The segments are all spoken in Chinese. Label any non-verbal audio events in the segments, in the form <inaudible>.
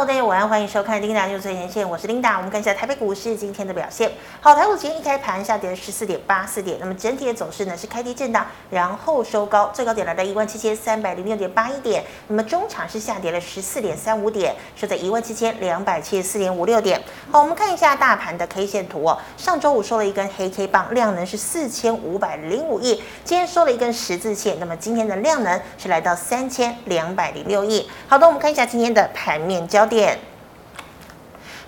大家晚上欢迎收看 Linda 就最前线，我是 Linda。我们看一下台北股市今天的表现。好，台股今天一开盘下跌了十四点八四点，那么整体的走势呢是开低震荡，然后收高，最高点来到一万七千三百零六点八一点。那么中场是下跌了十四点三五点，收在一万七千两百七十四点五六点。好，我们看一下大盘的 K 线图哦。上周五收了一根黑 K 棒，量能是四千五百零五亿。今天收了一根十字线，那么今天的量能是来到三千两百零六亿。好的，我们看一下今天的盘面。焦点。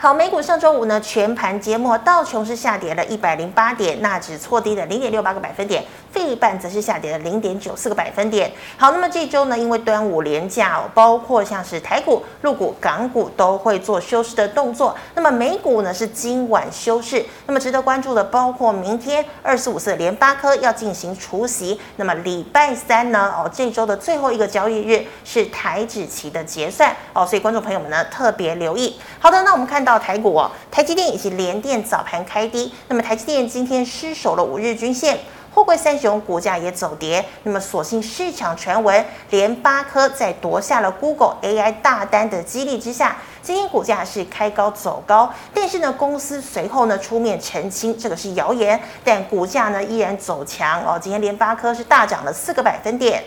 好，美股上周五呢全盘揭幕，道琼是下跌了一百零八点，纳指挫低了零点六八个百分点，费半则是下跌了零点九四个百分点。好，那么这周呢，因为端午连假，包括像是台股、陆股、港股都会做休市的动作。那么美股呢是今晚休市。那么值得关注的包括明天二四五四联发科要进行除息。那么礼拜三呢，哦这周的最后一个交易日是台指期的结算哦，所以观众朋友们呢特别留意。好的，那我们看到。台股哦，台积电以及联电早盘开低，那么台积电今天失守了五日均线，货柜三雄股价也走跌，那么所幸市场传闻联发科在夺下了 Google AI 大单的激励之下，今天股价是开高走高，但是呢，公司随后呢出面澄清这个是谣言，但股价呢依然走强哦，今天联发科是大涨了四个百分点。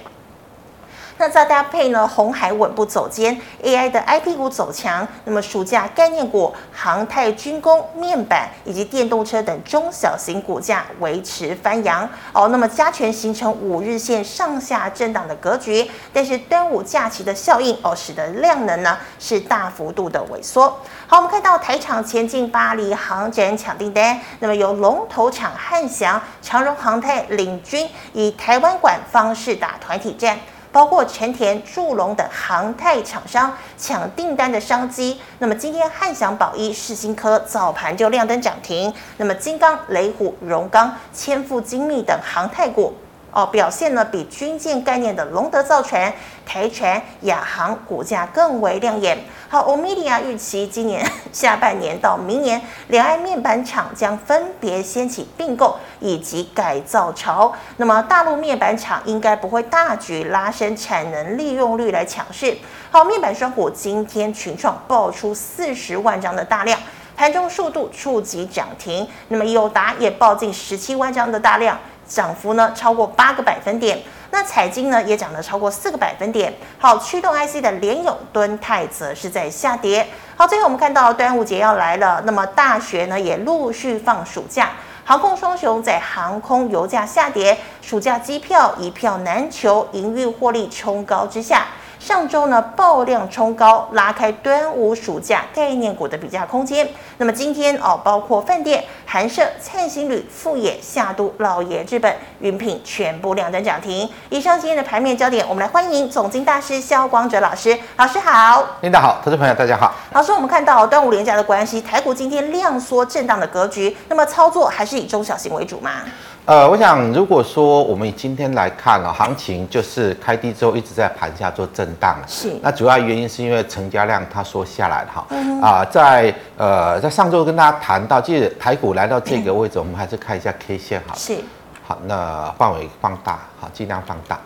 那再搭配呢，红海稳步走坚，AI 的 IP 股走强，那么暑假概念股、航太、军工、面板以及电动车等中小型股价维持翻扬哦。那么加权形成五日线上下震荡的格局，但是端午假期的效应哦，使得量能呢是大幅度的萎缩。好，我们看到台厂前进巴黎航展抢订单，那么由龙头厂汉翔、长荣航太领军，以台湾馆方式打团体战。包括成田、祝龙等航太厂商抢订单的商机。那么今天汉翔、宝一、世新科早盘就亮灯涨停。那么金刚、雷虎、荣钢、千富精密等航太股。哦，表现呢比军舰概念的龙德造船、台船、亚航股价更为亮眼。好，欧米利亚预期今年 <laughs> 下半年到明年，两岸面板厂将分别掀起并购以及改造潮。那么大陆面板厂应该不会大举拉升产能利用率来抢市。好，面板双股今天群创爆出四十万张的大量，盘中数度触及涨停。那么友达也爆近十七万张的大量。涨幅呢超过八个百分点，那彩晶呢也涨了超过四个百分点。好，驱动 IC 的联咏、敦泰则是在下跌。好，最后我们看到端午节要来了，那么大学呢也陆续放暑假，航空双雄在航空油价下跌、暑假机票一票难求、营运获利冲高之下。上周呢，爆量冲高，拉开端午暑假概念股的比价空间。那么今天哦，包括饭店、韩舍、灿星旅、富野、夏都、老爷日本、云品全部亮灯涨停。以上今天的盘面焦点，我们来欢迎总经大师肖光哲老师。老师好，领导好，投资朋友大家好。老师，我们看到端午连假的关系，台股今天量缩震荡的格局，那么操作还是以中小型为主吗？呃，我想如果说我们以今天来看啊，行情就是开低之后一直在盘下做震荡。是。那主要原因是因为成交量它缩下来了哈。嗯。啊，在呃在上周跟大家谈到，即使台股来到这个位置，嗯、我们还是看一下 K 线好。是。好，那范围放大，好，尽量放大。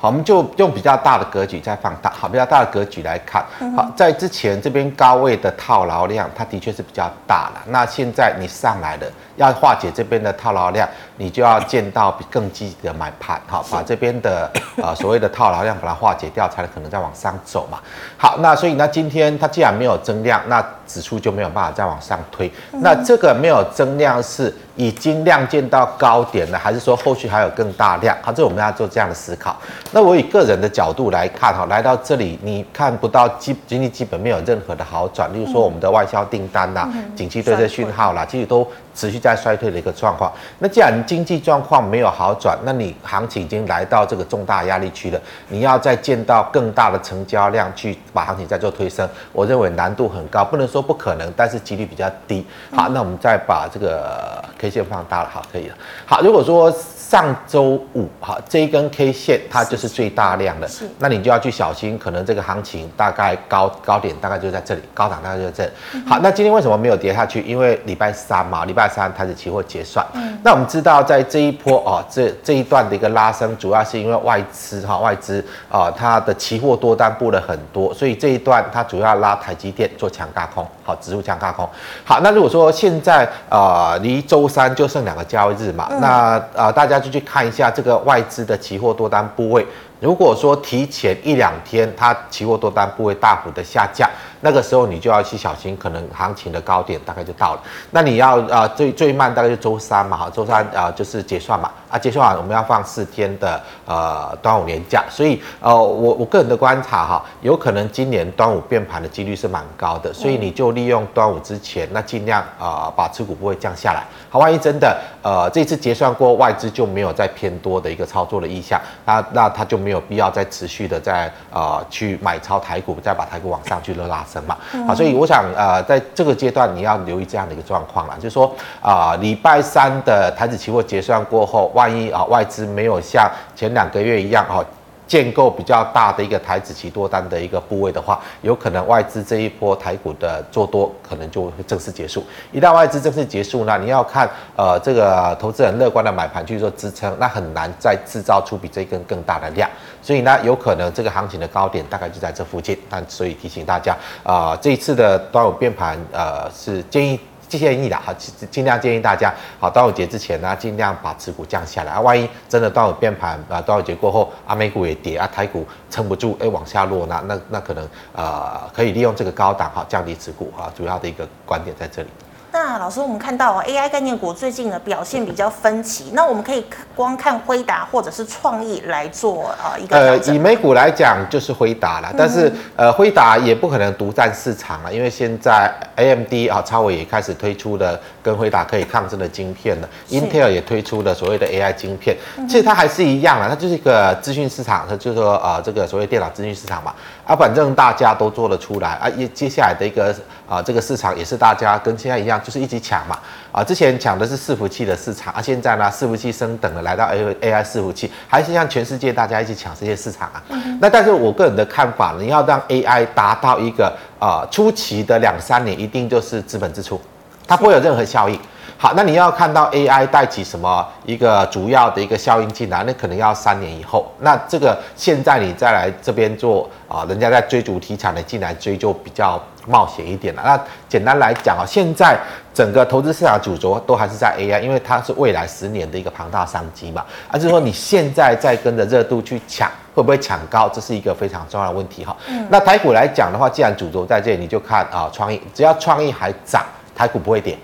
好，我们就用比较大的格局再放大。好，比较大的格局来看。好，在之前这边高位的套牢量，它的确是比较大了。那现在你上来了。要化解这边的套牢量，你就要见到比更积极的买盘，好，把这边的呃所谓的套牢量把它化解掉，才能可能再往上走嘛。好，那所以呢今天它既然没有增量，那指数就没有办法再往上推。那这个没有增量是已经量见到高点了，还是说后续还有更大量？好，这我们要做这样的思考。那我以个人的角度来看，哈，来到这里你看不到基经济基本没有任何的好转，例如说我们的外销订单呐、啊，景气对这讯号啦，其实都。持续在衰退的一个状况，那既然经济状况没有好转，那你行情已经来到这个重大压力区了，你要再见到更大的成交量去把行情再做推升，我认为难度很高，不能说不可能，但是几率比较低。好，那我们再把这个 K 线放大了，好，可以了。好，如果说上周五哈这一根 K 线它就是最大量的，那你就要去小心，可能这个行情大概高高点大概就在这里，高档大概就在这里。好，那今天为什么没有跌下去？因为礼拜三嘛，礼拜三它是期货结算。嗯那我们知道在这一波哦，这这一段的一个拉升，主要是因为外资哈外资啊它的期货多单布了很多，所以这一段它主要拉台积电做强轧空，好，指数强轧空。好，那如果说现在呃离周三就剩两个交易日嘛，那呃大就去看一下这个外资的期货多单部位。如果说提前一两天，它期货多单部位大幅的下降，那个时候你就要去小心，可能行情的高点大概就到了。那你要啊、最最慢大概就周三嘛，哈，周三啊、就是结算嘛，啊结算完我们要放四天的呃端午年假，所以呃我我个人的观察哈，有可能今年端午变盘的几率是蛮高的，所以你就利用端午之前，那尽量啊、把持股部位降下来。好，万一真的呃这次结算过外资就没有再偏多的一个操作的意向，那那他就没有必要再持续的在呃去买超台股，再把台股往上去拉升嘛。啊，所以我想呃在这个阶段你要留意这样的一个状况啦，就是说啊礼拜三的台指期货结算过后，万一啊外资没有像前两个月一样哦。建构比较大的一个台指期多单的一个部位的话，有可能外资这一波台股的做多可能就会正式结束。一旦外资正式结束呢，你要看呃这个投资人乐观的买盘去做支撑，那很难再制造出比这根更大的量。所以呢，有可能这个行情的高点大概就在这附近。但所以提醒大家啊、呃，这一次的端午变盘呃是建议。建议的哈，尽量建议大家，好，端午节之前呢，尽量把持股降下来啊。万一真的端午变盘啊，端午节过后，啊美股也跌啊，台股撑不住，哎、往下落，那那那可能呃，可以利用这个高档哈，降低持股啊，主要的一个观点在这里。那老师，我们看到 AI 概念股最近的表现比较分歧，那我们可以光看辉达或者是创意来做呃一个呃，以美股来讲就是辉达了，但是呃辉达也不可能独占市场了，因为现在 AMD 啊超伟也开始推出了跟辉达可以抗争的晶片了，Intel 也推出了所谓的 AI 晶片，其实它还是一样了，它就是一个资讯市场，它就是说呃这个所谓电脑资讯市场嘛，啊反正大家都做得出来啊，也接下来的一个啊这个市场也是大家跟现在一样。就是一起抢嘛，啊，之前抢的是伺服器的市场，啊，现在呢，伺服器升等了，来到 A A I 伺服器，还是像全世界大家一起抢这些市场啊。嗯、那但是我个人的看法呢，你要让 A I 达到一个啊、呃、初期的两三年，一定就是资本支出，它不会有任何效益。好，那你要看到 AI 带起什么一个主要的一个效应进来，那可能要三年以后。那这个现在你再来这边做啊，人家在追逐题材的进来追就比较冒险一点了。那简单来讲啊，现在整个投资市场主轴都还是在 AI，因为它是未来十年的一个庞大商机嘛。而、是说你现在在跟着热度去抢，会不会抢高？这是一个非常重要的问题哈。嗯、那台股来讲的话，既然主轴在这里，你就看啊，创意只要创意还涨，台股不会跌。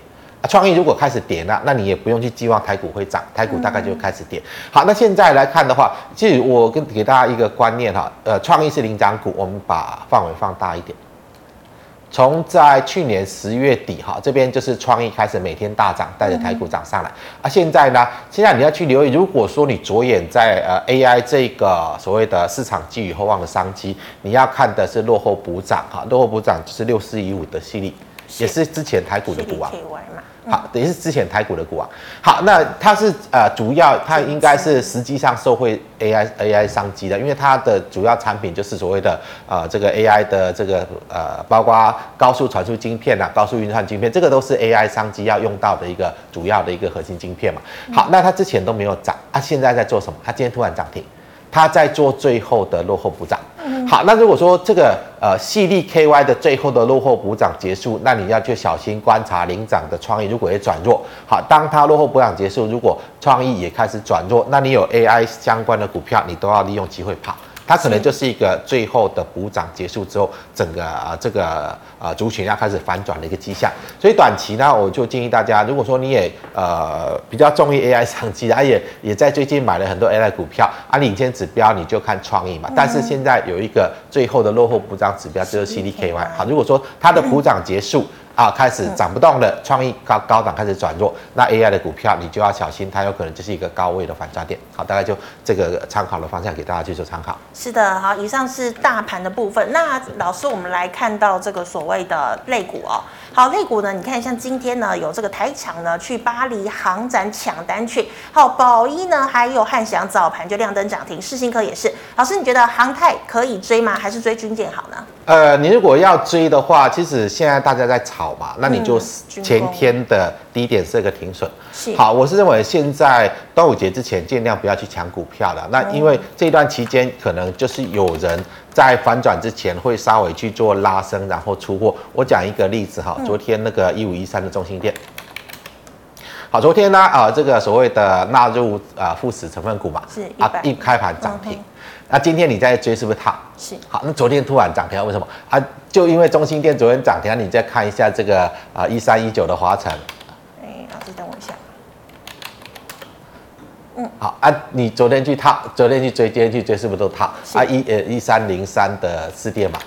创意如果开始跌了，那你也不用去寄望台股会涨，台股大概就会开始跌。好，那现在来看的话，其实我跟给大家一个观念哈，呃，创意是领涨股，我们把范围放大一点。从在去年十月底哈，这边就是创意开始每天大涨，带着台股涨上来。啊，现在呢，现在你要去留意，如果说你着眼在呃 AI 这个所谓的市场寄予厚望的商机，你要看的是落后补涨哈，落后补涨就是六四一五的系列，也是之前台股的股王。好，等于是之前台股的股王。好，那它是呃主要，它应该是实际上受惠 AI AI 商机的，因为它的主要产品就是所谓的呃这个 AI 的这个呃包括高速传输晶片啊，高速运算晶片，这个都是 AI 商机要用到的一个主要的一个核心晶片嘛。好，那它之前都没有涨，它现在在做什么？它今天突然涨停。它在做最后的落后补涨。好，那如果说这个呃细粒 KY 的最后的落后补涨结束，那你要去小心观察领涨的创意，如果也转弱。好，当它落后补涨结束，如果创意也开始转弱，那你有 AI 相关的股票，你都要利用机会跑。它可能就是一个最后的补涨结束之后，整个啊这个啊族群要开始反转的一个迹象。所以短期呢，我就建议大家，如果说你也呃比较中意 AI 商机，啊也也在最近买了很多 AI 股票，啊领先指标你就看创意嘛。但是现在有一个最后的落后补涨指标就是 CDKY。好，如果说它的补涨结束。啊，开始涨不动了，创意高高档开始转弱，那 AI 的股票你就要小心，它有可能就是一个高位的反转点。好，大概就这个参考的方向给大家去做参考。是的，好，以上是大盘的部分。那老师，我们来看到这个所谓的类股哦。好，类股呢，你看像今天呢有这个台厂呢去巴黎航展抢单去，好，宝一呢还有汉翔早盘就亮灯涨停，世新科也是。老师，你觉得航太可以追吗？还是追军舰好呢？呃，你如果要追的话，其实现在大家在炒嘛，那你就前天的低点设个停损。是。好，我是认为现在端午节之前尽量不要去抢股票了。那因为这段期间可能就是有人在反转之前会稍微去做拉升，然后出货。我讲一个例子哈，昨天那个一五一三的中心店。好，昨天呢啊，这个所谓的纳入啊富时成分股嘛，是啊一开盘涨停。那今天你在追是不是它？是。好，那昨天突然涨停，为什么？啊，就因为中心店昨天涨停，你再看一下这个啊一三一九的华城。哎，老师等我一下。嗯。好啊，你昨天去套，昨天去追，今天去追，是不是都套？啊一呃一三零三的四电嘛。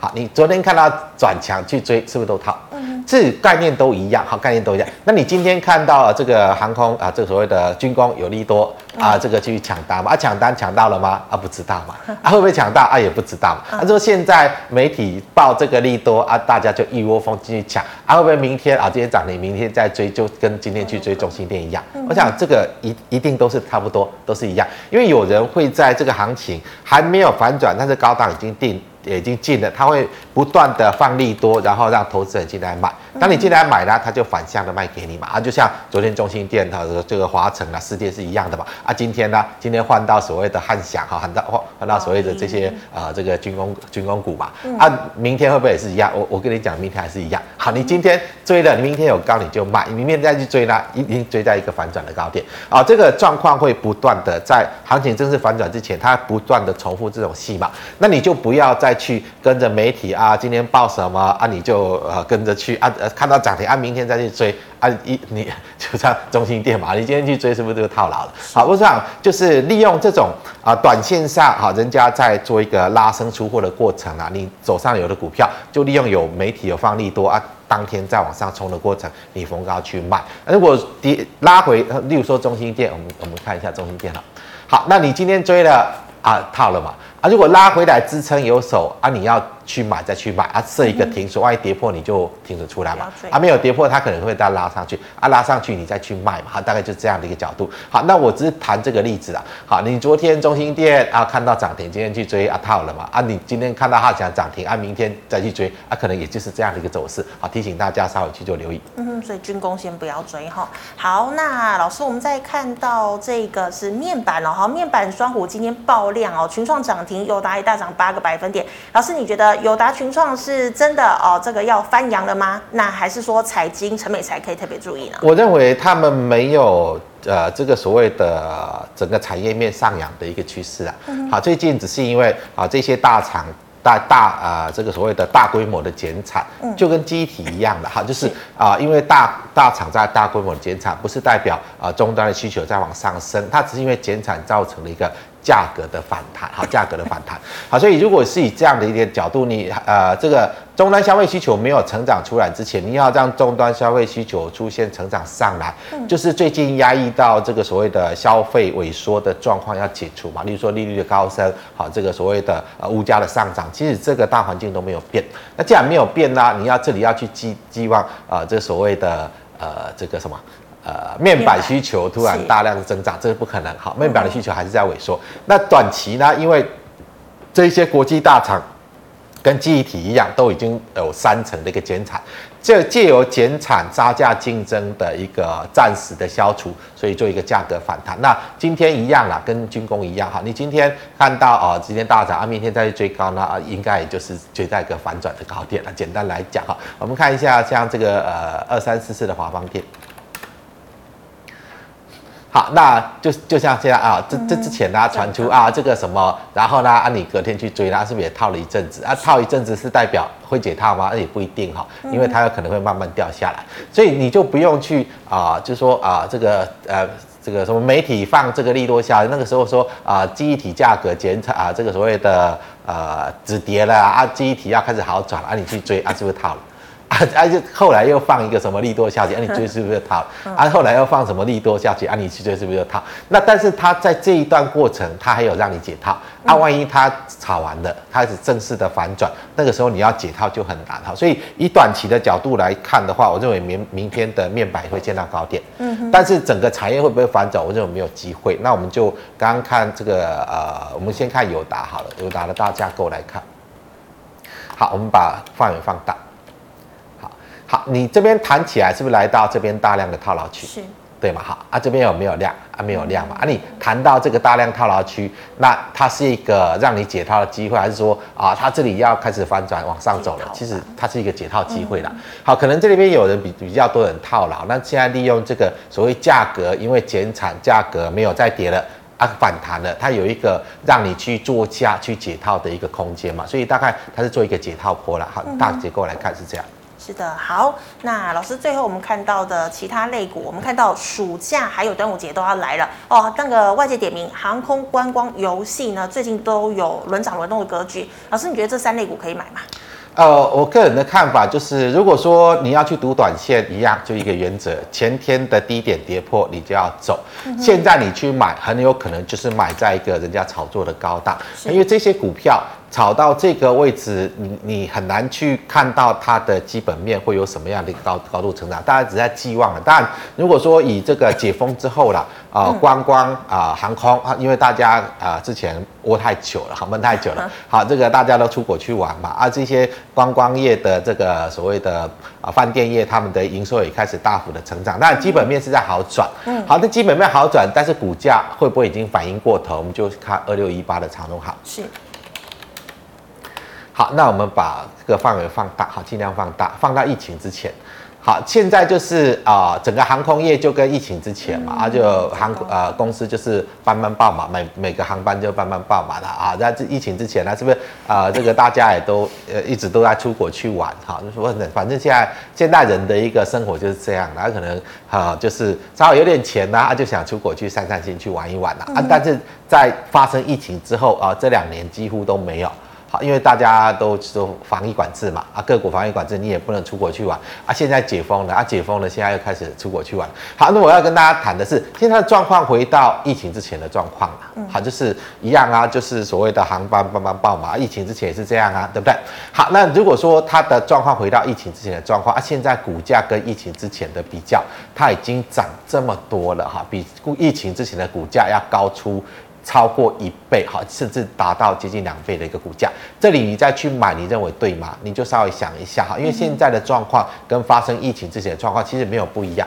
好，你昨天看到转强去追，是不是都套？嗯，这概念都一样，好，概念都一样。那你今天看到这个航空啊，这个所谓的军工有利多啊，这个去抢单嘛？啊，抢单抢到了吗？啊，不知道嘛？<laughs> 啊，会不会抢到？啊，也不知道嘛。啊，说现在媒体报这个利多啊，大家就一窝蜂进去抢啊，会不会明天啊，今天涨停，明天再追，就跟今天去追中心店一样？我想这个一一定都是差不多，都是一样，因为有人会在这个行情还没有反转，但是高档已经定。已经进了，他会不断的放利多，然后让投资人进来买。当你进来买呢，他就反向的卖给你嘛。啊，就像昨天中心电它的这个华城啊、世界是一样的嘛。啊，今天呢，今天换到所谓的汉翔哈，换到换换到所谓的这些啊、呃、这个军工军工股嘛。啊，明天会不会也是一样？我我跟你讲，明天还是一样。好，你今天追了，你明天有高你就卖，你明天再去追呢，一定追在一个反转的高点。啊，这个状况会不断的在行情正式反转之前，它不断的重复这种戏码。那你就不要再。去跟着媒体啊，今天报什么啊，你就呃跟着去啊，呃看到涨停啊，明天再去追啊，一你 <laughs> 就像中心电嘛，你今天去追是不是就套牢了？好，我想就是利用这种啊短线上哈，人家在做一个拉升出货的过程啊，你手上有的股票就利用有媒体有放利多啊，当天再往上冲的过程，你逢高去卖。如果跌拉回，例如说中心店，我们我们看一下中心店了。好，那你今天追了啊套了嘛？啊，如果拉回来支撑有手啊，你要去买再去买啊，设一个停损，万一跌破你就停损出来嘛。啊，没有跌破，它可能会再拉上去啊，拉上去你再去卖嘛。好，大概就这样的一个角度。好，那我只是谈这个例子啊。好，你昨天中心店啊看到涨停，今天去追啊套了嘛。啊，你今天看到它讲涨停啊，明天再去追啊，可能也就是这样的一个走势。好，提醒大家稍微去做留意。嗯，所以军工先不要追哈。好，那老师，我们再看到这个是面板哦，好，面板双虎今天爆量哦，群创涨停。友达也大涨八个百分点，老师，你觉得友达群创是真的哦？这个要翻扬了吗？那还是说财经、陈美才可以特别注意呢？我认为他们没有呃这个所谓的整个产业面上扬的一个趋势啊。好，最近只是因为啊这些大厂大大啊这个所谓的大规模的减产，就跟记忆体一样的哈，就是啊因为大大厂在大规模的减产，不是代表啊终端的需求在往上升，它只是因为减产造成了一个。价格的反弹，好，价格的反弹，<laughs> 好，所以如果是以这样的一个角度，你呃，这个终端消费需求没有成长出来之前，你要让终端消费需求出现成长上来，就是最近压抑到这个所谓的消费萎缩的状况要解除嘛，例如说利率的高升，好，这个所谓的呃物价的上涨，其实这个大环境都没有变，那既然没有变呢，你要这里要去寄寄望啊，这所谓的呃这个什么？呃，面板需求突然大量的增长，这是不可能。好，面板的需求还是在萎缩。那短期呢？因为这些国际大厂跟记忆体一样，都已经有三成的一个减产，这借由减产杀价竞争的一个暂时的消除，所以做一个价格反弹。那今天一样啦，跟军工一样哈。你今天看到啊，今天大涨啊，明天再去追高呢啊，应该也就是追在一个反转的高点了。简单来讲哈，我们看一下像这个呃二三四四的华邦电。好，那就就像现在啊，这这之前呢传出啊这个什么，然后呢啊你隔天去追，它是不是也套了一阵子啊？套一阵子是代表会解套吗？那也不一定哈，因为它有可能会慢慢掉下来，所以你就不用去啊，就说啊这个呃这个什么媒体放这个利多下，那个时候说啊记忆体价格减产啊，这个所谓的呃止跌了啊，记忆体要开始好转啊，你去追啊是不是套了？而且后来又放一个什么利多下去，啊，你追是不是套？<laughs> 啊，后来又放什么利多下去，啊，你去追是不是套？那但是他在这一段过程，他还有让你解套。啊，万一他炒完了，开始正式的反转，那个时候你要解套就很难哈。所以以短期的角度来看的话，我认为明明天的面板会见到高点。嗯哼。但是整个产业会不会反转，我认为没有机会。那我们就刚刚看这个呃，我们先看友达好了，友达的大架构来看。好，我们把范围放大。好，你这边弹起来是不是来到这边大量的套牢区？是。对嘛？好啊，这边有没有量啊？没有量嘛？啊，你谈到这个大量套牢区，那它是一个让你解套的机会，还是说啊，它这里要开始反转往上走了？其实它是一个解套机会啦。嗯、好，可能这里边有人比比较多人套牢，那现在利用这个所谓价格，因为减产价格没有再跌了啊，反弹了，它有一个让你去做价去解套的一个空间嘛，所以大概它是做一个解套坡了。好，大结构来看是这样。是的，好，那老师最后我们看到的其他类股，我们看到暑假还有端午节都要来了哦。那个外界点名航空、观光、游戏呢，最近都有轮涨轮动的格局。老师，你觉得这三类股可以买吗？呃，我个人的看法就是，如果说你要去赌短线，一样就一个原则，前天的低点跌破，你就要走。嗯、现在你去买，很有可能就是买在一个人家炒作的高档，因为这些股票。炒到这个位置，你你很难去看到它的基本面会有什么样的高高度成长，大家只在寄望了。当然，如果说以这个解封之后了，啊、呃，观光啊、呃，航空啊，因为大家啊、呃、之前窝太久了，航班太久了，好，这个大家都出国去玩嘛，啊，这些观光业的这个所谓的啊饭店业，他们的营收也开始大幅的成长，但基本面是在好转，嗯，好，那基本面好转，但是股价会不会已经反应过头？我们就看二六一八的长荣好是。好，那我们把这个范围放大，好，尽量放大，放到疫情之前。好，现在就是啊、呃，整个航空业就跟疫情之前嘛，啊、嗯，就航呃公司就是班班爆满，每每个航班就班班爆满了啊。那这疫情之前呢，是不是啊、呃？这个大家也都呃一直都在出国去玩，哈，就说反正现在现代人的一个生活就是这样，然后可能啊就是稍微有点钱呐，啊就想出国去散散心，去玩一玩了啊。但是在发生疫情之后啊，这两年几乎都没有。好，因为大家都都防疫管制嘛，啊，各国防疫管制，你也不能出国去玩啊。现在解封了，啊，解封了，现在又开始出国去玩。好，那我要跟大家谈的是，现在的状况回到疫情之前的状况了。好，就是一样啊，就是所谓的航班班班爆嘛，疫情之前也是这样啊，对不对？好，那如果说它的状况回到疫情之前的状况啊，现在股价跟疫情之前的比较，它已经涨这么多了哈，比疫情之前的股价要高出。超过一倍，哈，甚至达到接近两倍的一个股价，这里你再去买，你认为对吗？你就稍微想一下哈，因为现在的状况跟发生疫情之前的状况其实没有不一样。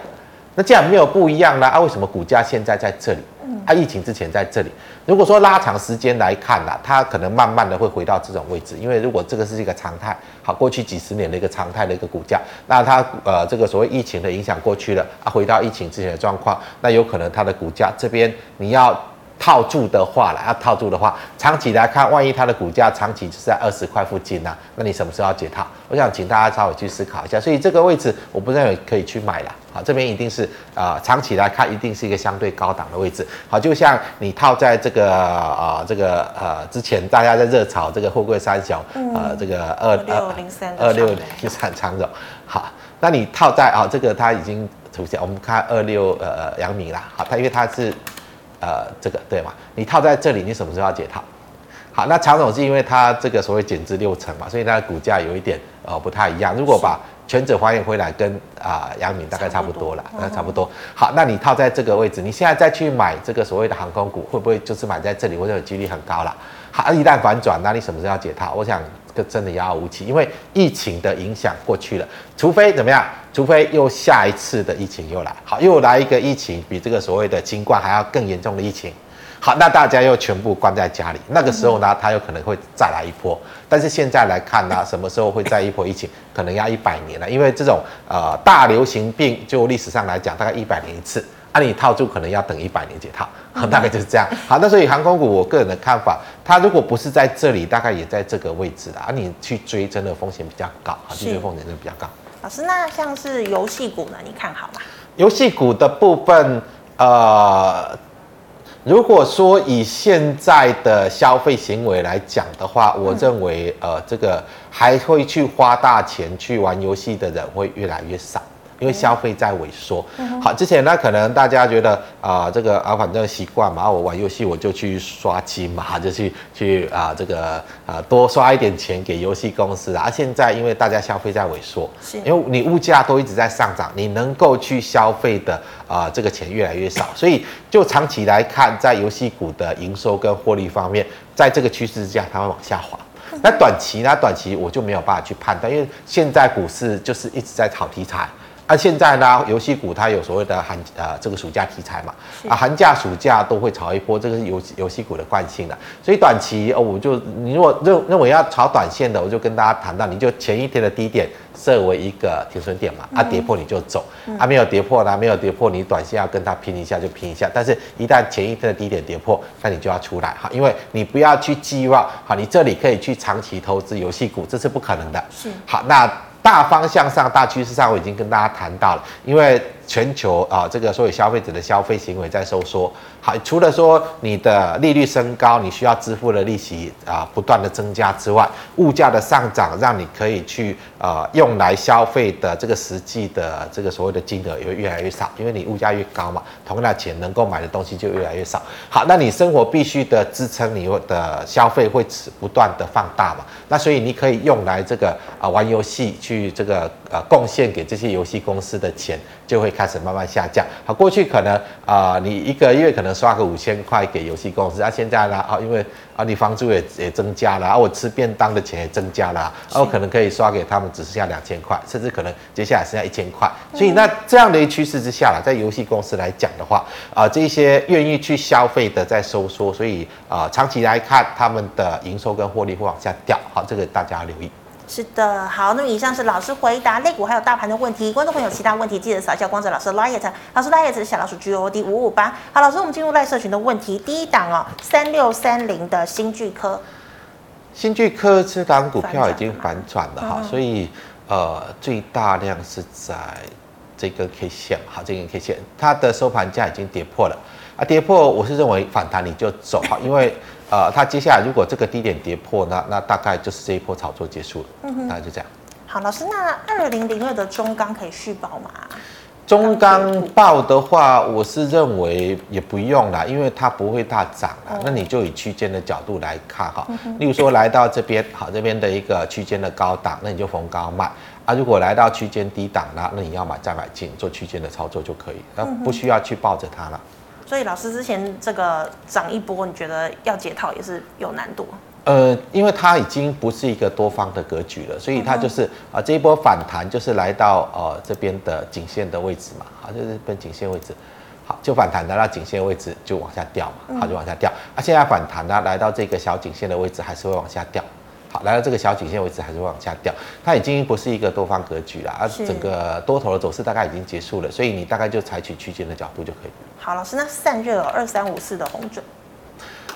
那既然没有不一样呢，啊，为什么股价现在在这里？啊，疫情之前在这里。如果说拉长时间来看呢，它可能慢慢的会回到这种位置，因为如果这个是一个常态，好，过去几十年的一个常态的一个股价，那它呃这个所谓疫情的影响过去了，啊，回到疫情之前的状况，那有可能它的股价这边你要。套住的话了，要套住的话，长期来看，万一它的股价长期就是在二十块附近呢、啊？那你什么时候要解套？我想请大家稍微去思考一下。所以这个位置我不认为可以去买了。好，这边一定是啊、呃，长期来看一定是一个相对高档的位置。好，就像你套在这个啊、呃，这个呃之前大家在热炒这个货柜三雄，呃，这个二六零三二六零三长荣。好，那你套在啊、哦，这个它已经出现，我们看二六呃阳明啦。好，它因为它是。呃，这个对吗？你套在这里，你什么时候要解套？好，那长总是因为它这个所谓减资六成嘛，所以它的股价有一点呃不太一样。如果把权值还原回来跟，啊阳明大概差不多了，那差不多。好，那你套在这个位置，你现在再去买这个所谓的航空股，会不会就是买在这里？或者有几率很高了？好，一旦反转，那你什么时候要解套？我想。这真的遥遥无期，因为疫情的影响过去了，除非怎么样？除非又下一次的疫情又来，好，又来一个疫情比这个所谓的新冠还要更严重的疫情，好，那大家又全部关在家里，那个时候呢，它有可能会再来一波。但是现在来看呢，什么时候会再一波疫情？可能要一百年了，因为这种呃大流行病，就历史上来讲，大概一百年一次。那、啊、你套住可能要等一百年解套，<laughs> 大概就是这样。好，那所以航空股，我个人的看法，它如果不是在这里，大概也在这个位置啊。你去追，真的风险比较高啊，去追风险真的比较高。老师，那像是游戏股呢？你看好吗？游戏股的部分，呃。如果说以现在的消费行为来讲的话，我认为呃，这个还会去花大钱去玩游戏的人会越来越少。因为消费在萎缩，好，之前呢，可能大家觉得啊、呃，这个啊，反正习惯嘛，我玩游戏我就去刷金嘛，<laughs> 就去去啊，这个啊，多刷一点钱给游戏公司啊。现在因为大家消费在萎缩，因为你物价都一直在上涨，你能够去消费的啊，这个钱越来越少，所以就长期来看，在游戏股的营收跟获利方面，在这个趋势之下，它会往下滑。那短期呢？短期我就没有办法去判断，因为现在股市就是一直在炒题材。啊，现在呢，游戏股它有所谓的寒呃这个暑假题材嘛，啊寒假暑假都会炒一波，这个是游游戏股的惯性的。所以短期哦，我就你如果认认为要炒短线的，我就跟大家谈到，你就前一天的低点设为一个停损点嘛，啊跌破你就走，啊没有跌破呢，没有跌破，你短线要跟它拼一下就拼一下，但是一旦前一天的低点跌破，那你就要出来哈，因为你不要去寄望好，你这里可以去长期投资游戏股，这是不可能的。是好那。大方向上、大趋势上，我已经跟大家谈到了，因为全球啊，这个所有消费者的消费行为在收缩。好，除了说你的利率升高，你需要支付的利息啊不断的增加之外，物价的上涨让你可以去呃用来消费的这个实际的这个所谓的金额也会越来越少，因为你物价越高嘛，同样的钱能够买的东西就越来越少。好，那你生活必须的支撑你的消费会持不断的放大嘛，那所以你可以用来这个啊玩游戏去这个呃贡献给这些游戏公司的钱就会开始慢慢下降。好，过去可能啊你一个月可能刷个五千块给游戏公司，啊，现在呢，啊，因为啊，你房租也也增加了，啊，我吃便当的钱也增加了，啊，我可能可以刷给他们只剩下两千块，甚至可能接下来剩下一千块。所以那这样的一趋势之下了，在游戏公司来讲的话，啊，这些愿意去消费的在收缩，所以啊，长期来看，他们的营收跟获利会往下掉。好，这个大家要留意。是的，好，那么以上是老师回答类股还有大盘的问题，观众朋友其他问题记得扫一下光泽老师的 liet，老师 LINE 是小老鼠 G O D 五五八。好，老师，我们进入赖社群的问题，第一档哦，三六三零的新巨科，新巨科这档股票已经反转了哈，所以呃最大量是在这根 K 线，好，这根 K 线它的收盘价已经跌破了啊，跌破我是认为反弹你就走哈，因为。呃，它接下来如果这个低点跌破，那那大概就是这一波炒作结束了。嗯哼，大概就这样。好，老师，那二零零二的中钢可以续保吗？中钢报的话，我是认为也不用啦，因为它不会大涨啦。哦、那你就以区间的角度来看哈，嗯、例如说来到这边，好，这边的一个区间的高档，那你就逢高卖啊。如果来到区间低档啦，那你要买再买进，做区间的操作就可以，那不需要去抱着它了。所以老师之前这个涨一波，你觉得要解套也是有难度？呃，因为它已经不是一个多方的格局了，所以它就是啊、呃、这一波反弹就是来到呃这边的颈线的位置嘛，好，就是跟颈线位置，好，就反弹来到颈线位置就往下掉嘛，好，就往下掉。啊，现在反弹呢来到这个小颈线的位置还是会往下掉。来到这个小颈线位置还是往下掉，它已经不是一个多方格局了，而整个多头的走势大概已经结束了，所以你大概就采取区间的角度就可以。好，老师，那散热二三五四的红准，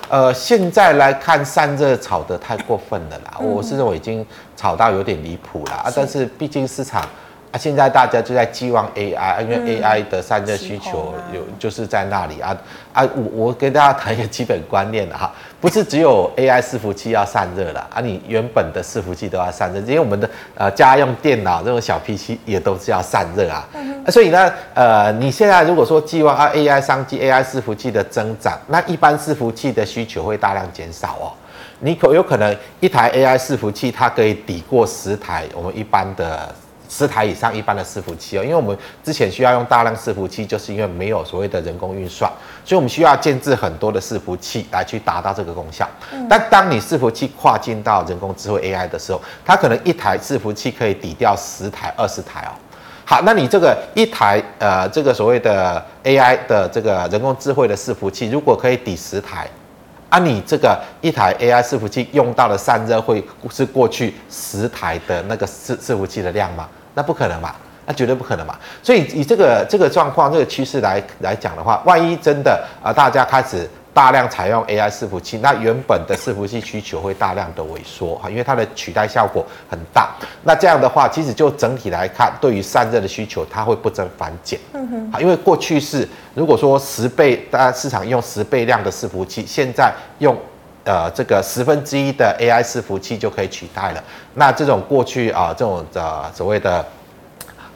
呃，现在来看散热炒得太过分了啦，我是认为已经炒到有点离谱了啊，但是毕竟市场。啊，现在大家就在寄望 AI，因为 AI 的散热需求有就是在那里啊啊，我我跟大家谈一个基本观念的哈，不是只有 AI 伺服器要散热了啊，你原本的伺服器都要散热，因为我们的呃家用电脑这种小 PC 也都是要散热啊，所以呢呃你现在如果说寄望啊 AI 商机 AI 伺服器的增长，那一般伺服器的需求会大量减少哦，你可有可能一台 AI 伺服器它可以抵过十台我们一般的。十台以上一般的伺服器哦，因为我们之前需要用大量伺服器，就是因为没有所谓的人工运算，所以我们需要建置很多的伺服器来去达到这个功效。但当你伺服器跨进到人工智慧 AI 的时候，它可能一台伺服器可以抵掉十台、二十台哦。好，那你这个一台呃，这个所谓的 AI 的这个人工智慧的伺服器，如果可以抵十台，啊，你这个一台 AI 伺服器用到的散热会是过去十台的那个伺伺服器的量吗？那不可能嘛，那绝对不可能嘛。所以以这个这个状况、这个趋势来来讲的话，万一真的啊、呃，大家开始大量采用 AI 伺服器，那原本的伺服器需求会大量的萎缩哈，因为它的取代效果很大。那这样的话，其实就整体来看，对于散热的需求，它会不增反减。嗯哼，好，因为过去是如果说十倍，大家市场用十倍量的伺服器，现在用呃这个十分之一的 AI 伺服器就可以取代了。那这种过去啊、这种呃所谓的。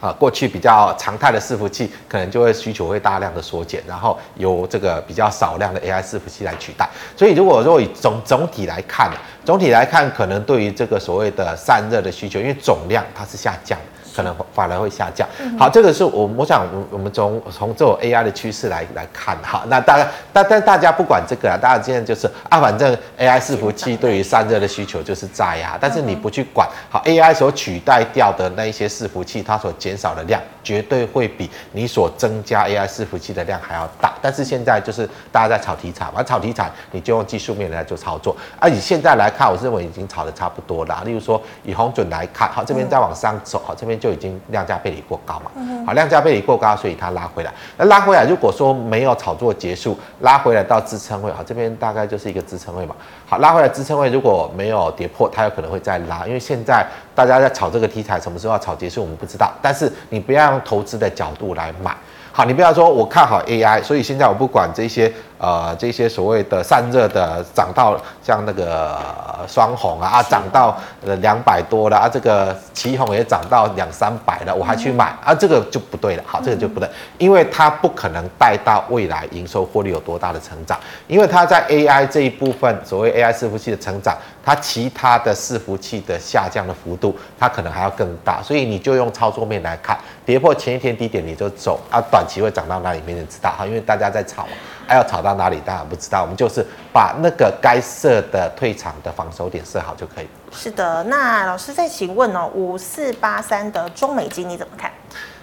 啊，过去比较常态的伺服器，可能就会需求会大量的缩减，然后由这个比较少量的 AI 伺服器来取代。所以，如果说以总总体来看，总体来看，可能对于这个所谓的散热的需求，因为总量它是下降的。可能反而会下降。好，这个是我我想，我我们从从这种 AI 的趋势来来看哈。那大家但但大家不管这个啊，大家现在就是啊，反正 AI 伺服器对于散热的需求就是在啊，但是你不去管好 AI 所取代掉的那一些伺服器，它所减少的量绝对会比你所增加 AI 伺服器的量还要大。但是现在就是大家在炒题材嘛，炒题材你就用技术面来做操作。而以现在来看，我认为已经炒的差不多了。例如说以红准来看，好，这边再往上走，好，这边。就已经量价背离过高嘛，嗯好，量价背离过高，所以它拉回来。那拉回来，如果说没有炒作结束，拉回来到支撑位，好，这边大概就是一个支撑位嘛。好，拉回来支撑位如果没有跌破，它有可能会再拉，因为现在大家在炒这个题材，什么时候要炒结束我们不知道。但是你不要用投资的角度来买。好，你不要说我看好 AI，所以现在我不管这些呃这些所谓的散热的涨到像那个双红啊，啊涨到呃两百多了啊，这个奇红也涨到两三百了，我还去买啊，这个就不对了。好，这个就不对，因为它不可能带到未来营收获利有多大的成长，因为它在 AI 这一部分所谓 AI 伺服器的成长，它其他的伺服器的下降的幅度，它可能还要更大，所以你就用操作面来看，跌破前一天低点你就走啊，短。期会涨到哪里没人知道哈，因为大家在炒嘛，还要炒到哪里当然不知道。我们就是把那个该设的退场的防守点设好就可以。是的，那老师再请问哦，五四八三的中美金你怎么看？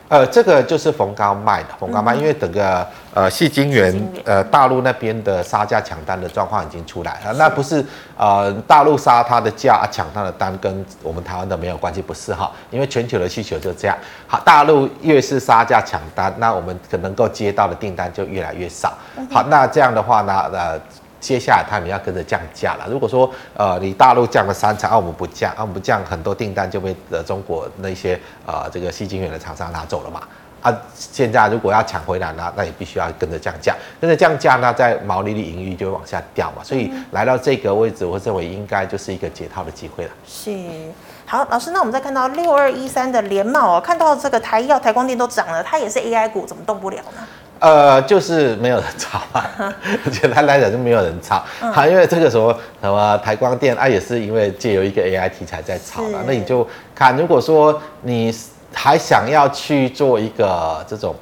呃，这个就是逢高卖的，逢高卖，因为整个呃细晶圆呃大陆那边的杀价抢单的状况已经出来了，那不是呃大陆杀它的价抢它的单跟我们台湾的没有关系，不是哈，因为全球的需求就这样，好，大陆越是杀价抢单，那我们可能够接到的订单就越来越少，好，那这样的话呢，呃。接下来他们要跟着降价了。如果说呃你大陆降了三成，啊我们不降，啊我们不降，很多订单就被呃中国那些呃这个细晶圆的厂商拿走了嘛。啊，现在如果要抢回来呢，那也必须要跟着降价，跟着降价呢，在毛利率盈余就会往下掉嘛。所以来到这个位置，我认为应该就是一个解套的机会了。是，好，老师，那我们再看到六二一三的联茂哦，看到这个台药、台光电都涨了，它也是 AI 股，怎么动不了呢？呃，就是没有人炒啊，简单来讲就没有人炒，好，因为这个时候什么台光电啊，也是因为借由一个 AI 题材在炒了，那你就看，如果说你还想要去做一个这种。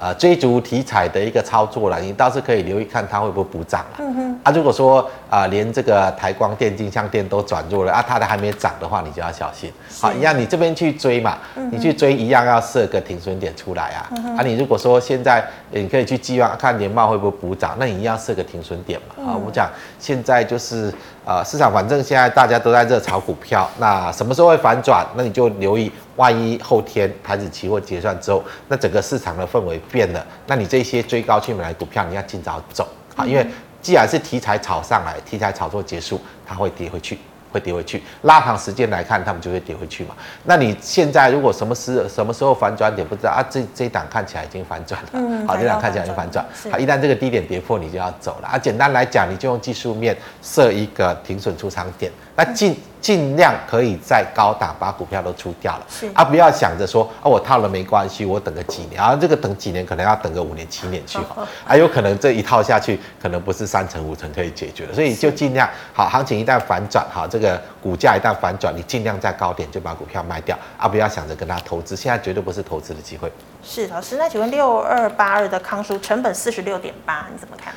呃，追逐题材的一个操作了，你倒是可以留意看它会不会补涨了。啊，如果说啊、呃，连这个台光电、金像电都转弱了，啊，它的还没涨的话，你就要小心。好，一样，你这边去追嘛，你去追一样要设个停损点出来啊。啊，你如果说现在你可以去寄望看联茂会不会补涨，那你一样设个停损点嘛。啊，我们讲现在就是。呃，市场反正现在大家都在热炒股票，那什么时候会反转？那你就留意，万一后天台子期货结算之后，那整个市场的氛围变了，那你这些追高去买股票，你要尽早走啊，因为既然是题材炒上来，题材炒作结束，它会跌回去。会跌回去，拉长时间来看，它们就会跌回去嘛。那你现在如果什么时什么时候反转点不知道啊？这这一档看起来已经反转了，嗯、好，这档看起来已经反转。好，一旦这个低点跌破，你就要走了啊。简单来讲，你就用技术面设一个停损出场点，那进。尽量可以在高档把股票都出掉了，是。啊，不要想着说啊，我套了没关系，我等个几年啊，这个等几年可能要等个五年七年去，还有可能这一套下去，可能不是三成五成可以解决的，所以就尽量好，行情一旦反转，哈，这个股价一旦反转，你尽量在高点就把股票卖掉。啊，不要想着跟他投资，现在绝对不是投资的机会。是老师，那请问六二八二的康叔成本四十六点八，你怎么看？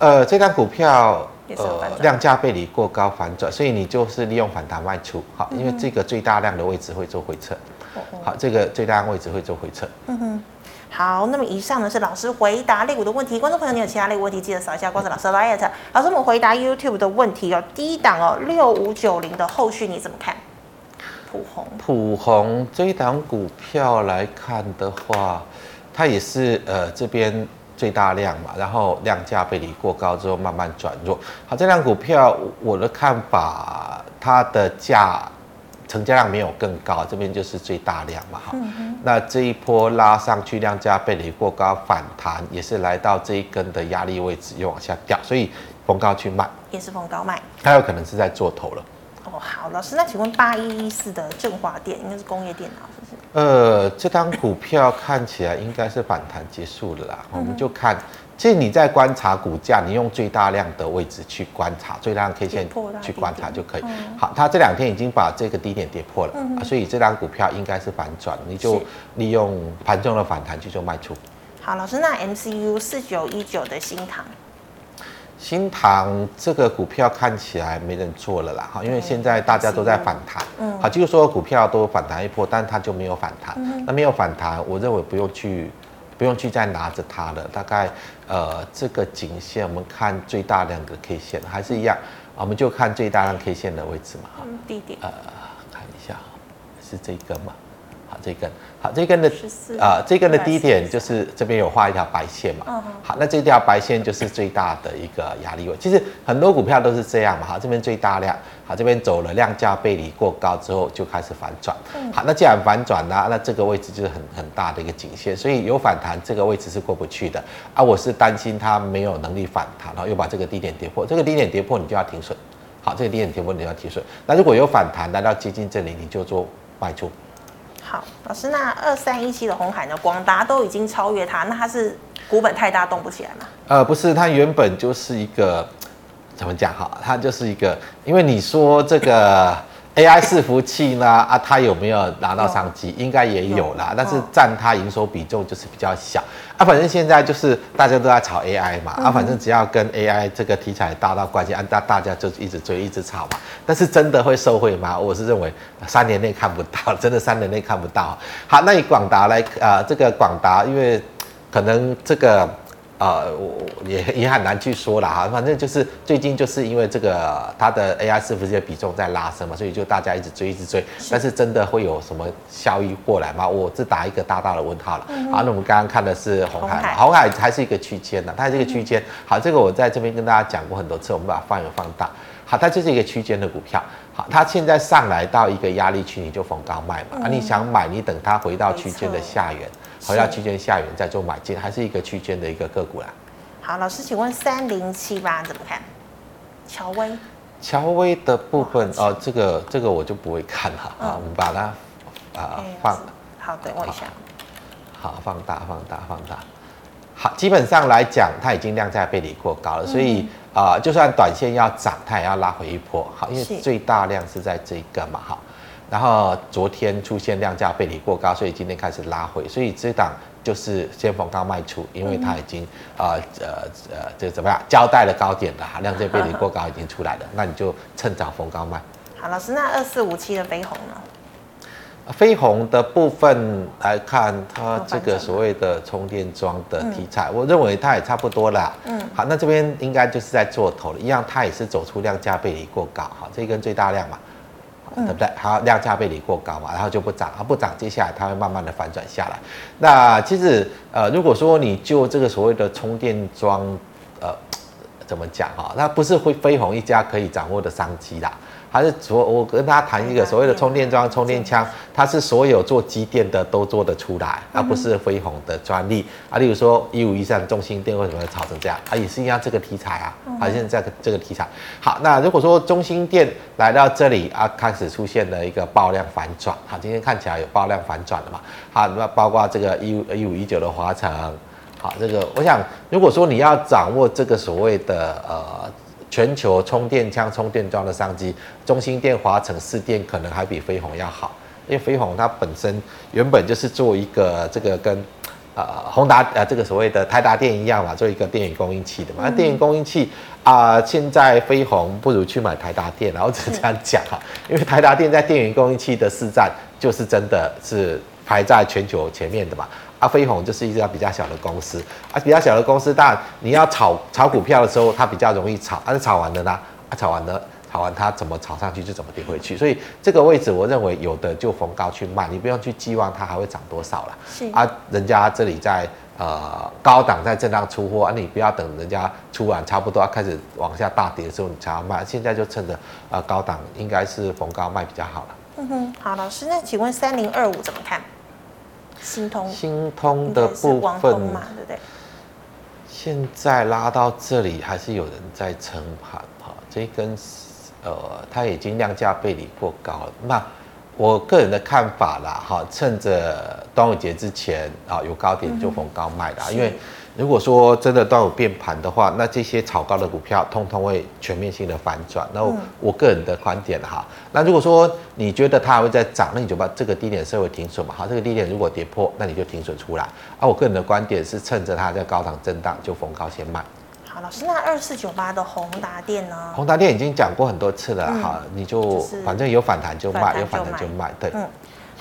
呃，这张股票。呃，量价背离过高反转，所以你就是利用反弹卖出，好，因为这个最大量的位置会做回撤，好，这个最大量位置会做回撤。嗯哼，好，那么以上呢是老师回答类股的问题，观众朋友你有其他类股问题，记得扫一下光子老师的 LINE。老师，我们回答 YouTube 的问题哦，第一档哦，六五九零的后续你怎么看？普红，普红这一档股票来看的话，它也是呃这边。最大量嘛，然后量价背离过高之后慢慢转弱。好，这辆股票我的看法，它的价成交量没有更高，这边就是最大量嘛，哈、嗯。那这一波拉上去，量价背离过高反弹，也是来到这一根的压力位置又往下掉，所以逢高去卖，也是逢高卖，它有可能是在做头了。哦，好，老师，那请问八一一四的振华电应该是工业电脑，呃，这张股票看起来应该是反弹结束了啦。嗯、我们就看，其实你在观察股价，你用最大量的位置去观察，最大量 K 线去观察就可以。嗯、好，它这两天已经把这个低点跌破了，嗯啊、所以这张股票应该是反转，你就利用盘中的反弹去做卖出。好，老师，那 MCU 四九一九的新唐。新塘这个股票看起来没人做了啦，哈，因为现在大家都在反弹，嗯，好，就是说股票都反弹一波，但它就没有反弹，嗯，那没有反弹，我认为不用去，不用去再拿着它了，大概，呃，这个颈线我们看最大量的 K 线还是一样，我们就看最大量 K 线的位置嘛，哈，低点，呃，看一下，是这个吗？好，这根好，这根的啊、呃，这根的低点就是这边有画一条白线嘛。嗯。好，那这条白线就是最大的一个压力位。其实很多股票都是这样嘛。好，这边最大量，好，这边走了量价背离过高之后就开始反转。嗯。好，那既然反转呢，那这个位置就是很很大的一个颈线，所以有反弹，这个位置是过不去的。啊，我是担心它没有能力反弹，然后又把这个低点跌破。这个低点跌破，你就要停损。好，这个低点跌破，你就要停损。那如果有反弹来到接近这里，你就做卖出。好，老师，那二三一七的红海呢？广达都已经超越它，那它是股本太大动不起来吗？呃，不是，它原本就是一个怎么讲哈？它就是一个，因为你说这个。AI 伺服器呢？啊，它有没有拿到商机？应该也有啦，但是占它营收比重就是比较小。啊，反正现在就是大家都在炒 AI 嘛，啊，反正只要跟 AI 这个题材搭到关系，啊，大大家就一直追，一直炒嘛。但是真的会受惠吗？我是认为三年内看不到，<laughs> 真的三年内看不到。好，那以广达来，呃，这个广达，因为可能这个。呃，我也也很难去说了哈，反正就是最近就是因为这个它的 AI 伺服器的比重在拉升嘛，所以就大家一直追一直追，但是真的会有什么效益过来吗？我只打一个大大的问号了。嗯、好，那我们刚刚看的是红海，红海还是一个区间呢，它还是一个区间。好，这个我在这边跟大家讲过很多次，我们把它放有放大。好，它就是一个区间的股票。好，它现在上来到一个压力区，你就逢高卖嘛。嗯、啊，你想买，你等它回到区间的下缘。回到区间下缘再做买进，还是一个区间的一个个股啦。好，老师，请问三零七八怎么看？乔威，乔威的部分哦，这个这个我就不会看哈。啊，我们把它啊放。好，等我一下。好，放大，放大，放大。好，基本上来讲，它已经量价背离过高了，所以啊，就算短线要涨，它也要拉回一波。好，因为最大量是在这一个嘛，哈。然后昨天出现量价背离过高，所以今天开始拉回，所以这档就是先逢高卖出，因为它已经啊呃呃这个怎么样交代了高点了，量价背离过高已经出来了，那你就趁早逢高卖。好，老师，那二四五七的飞鸿呢？飞鸿的部分来看，它这个所谓的充电桩的题材，我认为它也差不多啦。嗯，好，那这边应该就是在做头了，一样它也是走出量价背离过高，好，这一根最大量嘛。对不对？它量价背离过高嘛，然后就不涨，它不涨，接下来它会慢慢的反转下来。那其实呃，如果说你就这个所谓的充电桩，呃，怎么讲哈？那不是会飞鸿一家可以掌握的商机啦。还是所，我跟大家谈一个所谓的充电桩、充电枪，它是所有做机电的都做得出来，而不是飞鸿的专利啊。例如说一五一三中心电为什么会炒成这样啊？也是一样这个题材啊，好像这个这个题材。好，那如果说中心电来到这里啊，开始出现了一个爆量反转，好，今天看起来有爆量反转了嘛？好，那包括这个一五一五一九的华城，好，这个我想，如果说你要掌握这个所谓的呃。全球充电枪、充电桩的商机，中兴电、华城、士电可能还比飞鸿要好，因为飞鸿它本身原本就是做一个这个跟呃宏达呃这个所谓的台达电一样嘛，做一个电源供应器的嘛。那电源供应器啊、呃，现在飞鸿不如去买台达电，然后只这样讲哈，<laughs> 因为台达电在电源供应器的市占就是真的是排在全球前面的嘛。啊，飞鸿就是一家比较小的公司，啊，比较小的公司，当然你要炒炒股票的时候，它比较容易炒，但是炒完了呢，啊，炒完了，炒完它怎么炒上去就怎么跌回去，所以这个位置我认为有的就逢高去卖，你不用去寄望它还会涨多少了。是啊，人家这里在呃高档在震荡出货啊，你不要等人家出完差不多要开始往下大跌的时候你才要卖，现在就趁着呃高档应该是逢高卖比较好了。嗯哼，好，老师，那请问三零二五怎么看？新通，新通的部分嘛，对不对？现在拉到这里还是有人在撑盘哈，这一根呃，它已经量价背离过高了。那我个人的看法啦，哈，趁着端午节之前啊有高点就逢高卖的，嗯、因为。如果说真的端午变盘的话，那这些炒高的股票通通会全面性的反转。那我，我个人的观点哈，那如果说你觉得它还会再涨，那你就把这个低点设为停损嘛。好，这个低点如果跌破，那你就停损出来。而我个人的观点是，趁着它在高档震荡，就逢高先卖。好，老师，那二四九八的宏达电呢？宏达电已经讲过很多次了哈，嗯、你就反正有反弹就卖，有反弹就卖，对。嗯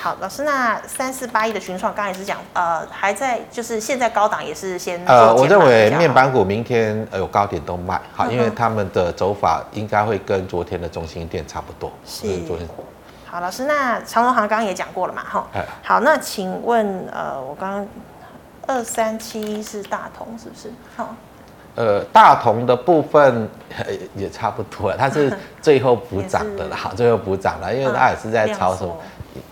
好，老师，那三四八一的群创刚刚也是讲，呃，还在就是现在高档也是先呃，我认为面板股明天有高点都卖，好，因为他们的走法应该会跟昨天的中心店差不多。是。昨天。好，老师，那长隆行刚刚也讲过了嘛，哈。哎。好，那请问，呃，我刚刚二三七是大同是不是？好。呃，大同的部分也差不多了，它是 <laughs> 最后补涨的了，好，最后补涨了，因为它也是在炒什么。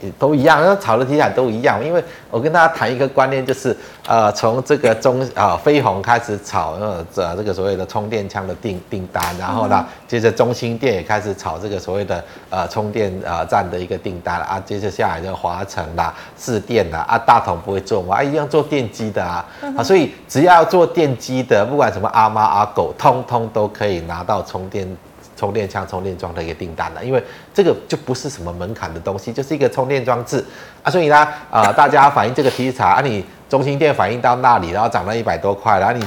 也都一样，那炒的题材都一样。因为我跟大家谈一个观念，就是呃，从这个中啊、呃、飞鸿开始炒呃这这个所谓的充电枪的订订单，然后呢，接着中兴电也开始炒这个所谓的呃充电呃站的一个订单啊，接着下来就华城啦、市电啦啊，大同不会做嘛，啊一样做电机的啊，啊所以只要做电机的，不管什么阿猫阿狗，通通都可以拿到充电。充电枪、充电桩的一个订单了，因为这个就不是什么门槛的东西，就是一个充电装置啊，所以呢，啊、呃，大家反映这个题材啊，你中心店反映到那里，然后涨了一百多块，然后你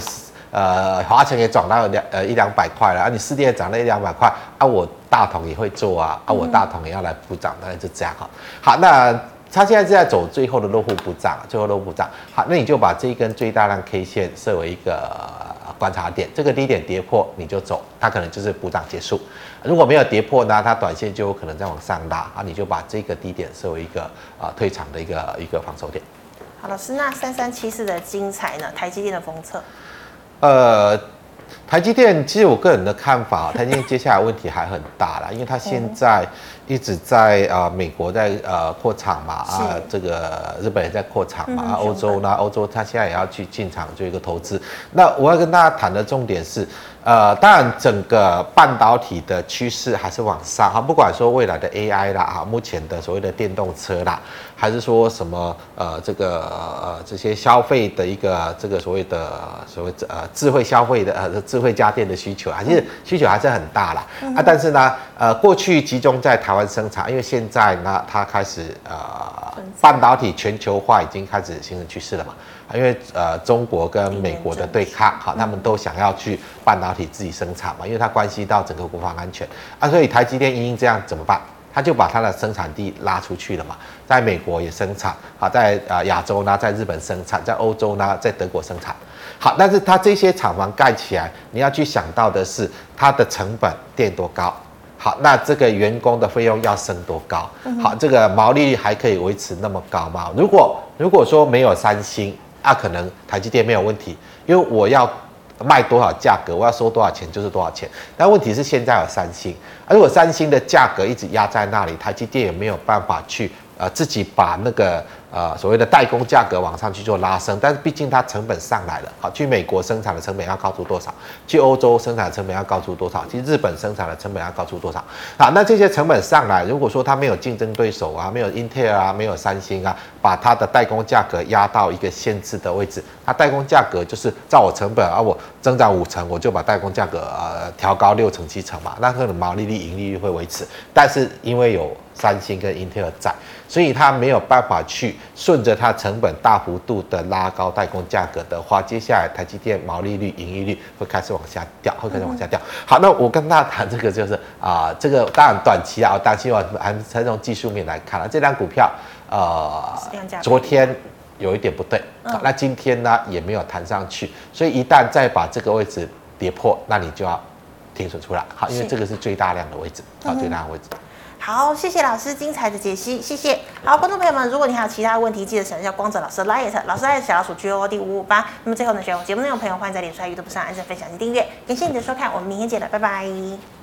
呃华城也涨到两呃一两百块了，啊，你四店涨了一两百块，啊，我大同也会做啊，啊，我大同也要来补涨，那就这样哈。好，那他现在是在走最后的落户补涨，最后落户不涨，好，那你就把这一根最大量 K 线设为一个。观察点，这个低点跌破你就走，它可能就是补涨结束。如果没有跌破呢，它短线就有可能再往上拉啊，你就把这个低点设为一个啊退场的一个一个防守点。好，老师，那三三七四的精彩呢？台积电的封测？呃。台积电，其实我个人的看法，<laughs> 台积电接下来问题还很大啦，因为它现在一直在啊、呃、美国在呃扩厂嘛，啊这个日本也在扩厂嘛，啊欧洲呢，欧洲它现在也要去进场做一个投资。那我要跟大家谈的重点是。呃，当然，整个半导体的趋势还是往上哈，不管说未来的 AI 啦，啊，目前的所谓的电动车啦，还是说什么呃，这个呃这些消费的一个这个所谓的所谓呃智慧消费的呃智慧家电的需求啊，其实需求还是很大啦。啊，但是呢，呃，过去集中在台湾生产，因为现在呢，它开始呃半导体全球化已经开始形成趋势了嘛。因为呃，中国跟美国的对抗，好，他们都想要去半导体自己生产嘛，因为它关系到整个国防安全。啊，所以台积电因应这样怎么办？他就把它的生产地拉出去了嘛，在美国也生产，好，在呃亚洲呢，在日本生产，在欧洲呢，在德国生产，好，但是它这些厂房盖起来，你要去想到的是它的成本垫多高，好，那这个员工的费用要升多高，好，这个毛利率还可以维持那么高吗？如果如果说没有三星。那、啊、可能台积电没有问题，因为我要卖多少价格，我要收多少钱就是多少钱。但问题是现在有三星，而如果三星的价格一直压在那里，台积电也没有办法去呃自己把那个。呃，所谓的代工价格往上去做拉升，但是毕竟它成本上来了，好，去美国生产的成本要高出多少？去欧洲生产的成本要高出多少？去日本生产的成本要高出多少？好，那这些成本上来，如果说它没有竞争对手啊，没有英特尔啊，没有三星啊，把它的代工价格压到一个限制的位置，它代工价格就是照我成本啊，我增长五成，我就把代工价格呃调高六成七成嘛，那可能毛利率、盈利率会维持，但是因为有三星跟英特尔在。所以它没有办法去顺着它成本大幅度的拉高代工价格的话，接下来台积电毛利率、盈利率会开始往下掉，会开始往下掉。好，那我跟大家谈这个就是啊、呃，这个当然短期啊，短期我还是从技术面来看了，这张股票呃，昨天有一点不对，那今天呢也没有弹上去，所以一旦再把这个位置跌破，那你就要停损出来，好，因为这个是最大量的位置，好，最大的位置。好，谢谢老师精彩的解析，谢谢。好，观众朋友们，如果你还有其他问题，记得想一下光泽老师的 LINE，老师爱小老鼠 G O D 五五八。那么最后呢，喜欢节目内容朋友，欢迎在脸书、YouTube 上按赞、分享及订阅。感谢你的收看，我们明天见了，拜拜。